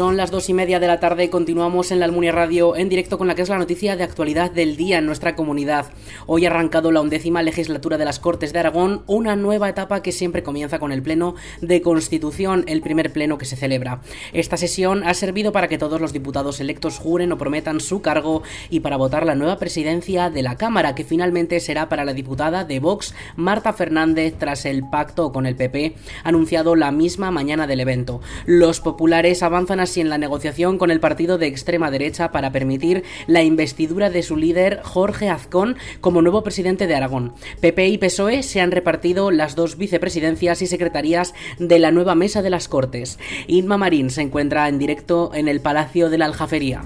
Son las dos y media de la tarde continuamos en la Almunia Radio en directo con la que es la noticia de actualidad del día en nuestra comunidad. Hoy ha arrancado la undécima legislatura de las Cortes de Aragón, una nueva etapa que siempre comienza con el Pleno de Constitución, el primer pleno que se celebra. Esta sesión ha servido para que todos los diputados electos juren o prometan su cargo y para votar la nueva presidencia de la Cámara, que finalmente será para la diputada de Vox, Marta Fernández, tras el pacto con el PP, anunciado la misma mañana del evento. Los populares avanzan así en la negociación con el partido de extrema derecha para permitir la investidura de su líder Jorge Azcón como nuevo presidente de Aragón. PP y PSOE se han repartido las dos vicepresidencias y secretarías de la nueva mesa de las Cortes. Inma Marín se encuentra en directo en el Palacio de la Aljafería.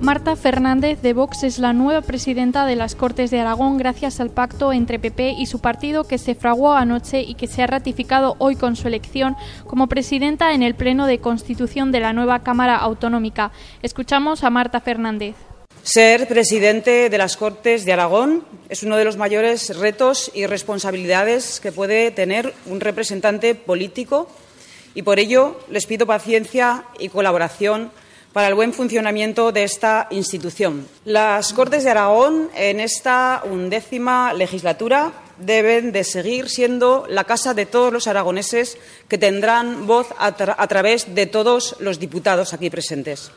Marta Fernández de Vox es la nueva presidenta de las Cortes de Aragón gracias al pacto entre PP y su partido que se fraguó anoche y que se ha ratificado hoy con su elección como presidenta en el Pleno de Constitución de la nueva Cámara Autonómica. Escuchamos a Marta Fernández. Ser presidente de las Cortes de Aragón es uno de los mayores retos y responsabilidades que puede tener un representante político y por ello les pido paciencia y colaboración para el buen funcionamiento de esta institución. Las Cortes de Aragón, en esta undécima legislatura, deben de seguir siendo la casa de todos los aragoneses que tendrán voz a, a través de todos los diputados aquí presentes.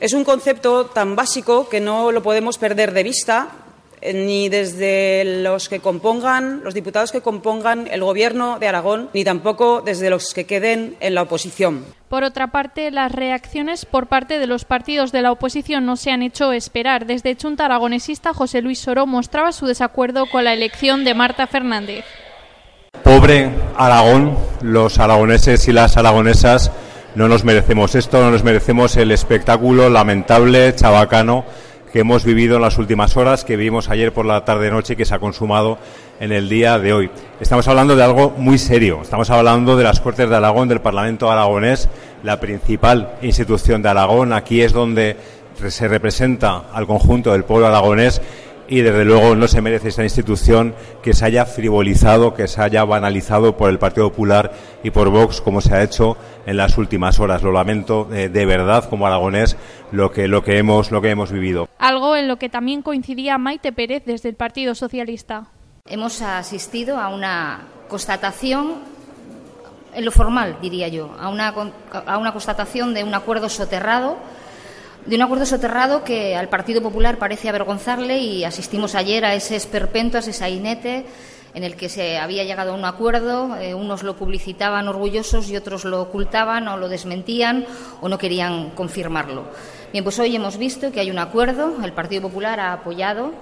Es un concepto tan básico que no lo podemos perder de vista ni desde los que compongan, los diputados que compongan el Gobierno de Aragón, ni tampoco desde los que queden en la oposición. Por otra parte, las reacciones por parte de los partidos de la oposición no se han hecho esperar. Desde Chunta Aragonesista, José Luis Soro mostraba su desacuerdo con la elección de Marta Fernández. Pobre Aragón, los aragoneses y las aragonesas no nos merecemos esto, no nos merecemos el espectáculo lamentable, chabacano que hemos vivido en las últimas horas, que vimos ayer por la tarde-noche y que se ha consumado en el día de hoy. Estamos hablando de algo muy serio. Estamos hablando de las Cortes de Aragón, del Parlamento aragonés, la principal institución de Aragón. Aquí es donde se representa al conjunto del pueblo aragonés y desde luego no se merece esta institución que se haya frivolizado, que se haya banalizado por el Partido Popular y por Vox como se ha hecho en las últimas horas. Lo lamento eh, de verdad como aragonés lo que lo que hemos lo que hemos vivido. Algo en lo que también coincidía Maite Pérez desde el Partido Socialista. Hemos asistido a una constatación en lo formal, diría yo, a una, a una constatación de un acuerdo soterrado de un acuerdo soterrado que al Partido Popular parece avergonzarle y asistimos ayer a ese esperpento, a ese sainete en el que se había llegado a un acuerdo, eh, unos lo publicitaban orgullosos y otros lo ocultaban o lo desmentían o no querían confirmarlo. Bien, pues hoy hemos visto que hay un acuerdo, el Partido Popular ha apoyado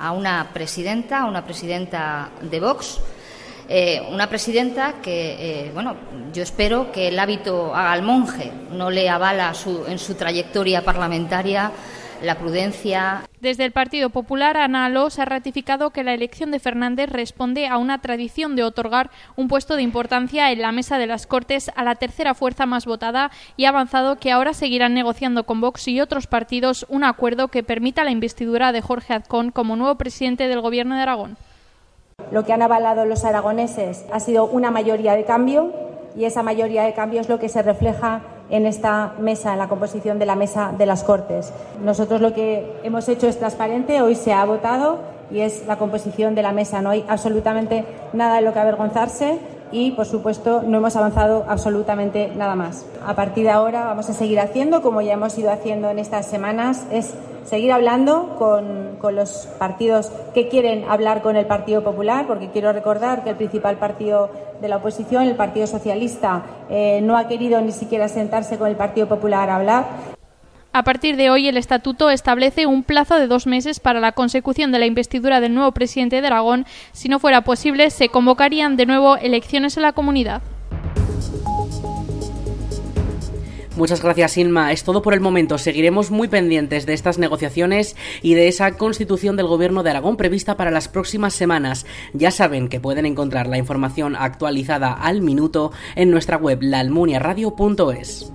a una presidenta, a una presidenta de Vox, eh, una presidenta que, eh, bueno, yo espero que el hábito haga al monje, no le avala en su trayectoria parlamentaria la prudencia. Desde el Partido Popular, Ana Alós ha ratificado que la elección de Fernández responde a una tradición de otorgar un puesto de importancia en la mesa de las Cortes a la tercera fuerza más votada y ha avanzado que ahora seguirán negociando con Vox y otros partidos un acuerdo que permita la investidura de Jorge Azcón como nuevo presidente del Gobierno de Aragón. Lo que han avalado los aragoneses ha sido una mayoría de cambio y esa mayoría de cambio es lo que se refleja en esta mesa, en la composición de la mesa de las Cortes. Nosotros lo que hemos hecho es transparente, hoy se ha votado y es la composición de la mesa. No hay absolutamente nada de lo que avergonzarse y, por supuesto, no hemos avanzado absolutamente nada más. A partir de ahora vamos a seguir haciendo, como ya hemos ido haciendo en estas semanas, es seguir hablando con, con, los partidos que quieren hablar con el Partido Popular, porque quiero recordar que el principal partido de la oposición, el Partido Socialista, eh, no ha querido ni siquiera sentarse con el Partido Popular a hablar. A partir de hoy, el estatuto establece un plazo de dos meses para la consecución de la investidura del nuevo presidente de Aragón. Si no fuera posible, se convocarían de nuevo elecciones en la comunidad. Muchas gracias, Inma. Es todo por el momento. Seguiremos muy pendientes de estas negociaciones y de esa constitución del Gobierno de Aragón prevista para las próximas semanas. Ya saben que pueden encontrar la información actualizada al minuto en nuestra web laalmuniaradio.es.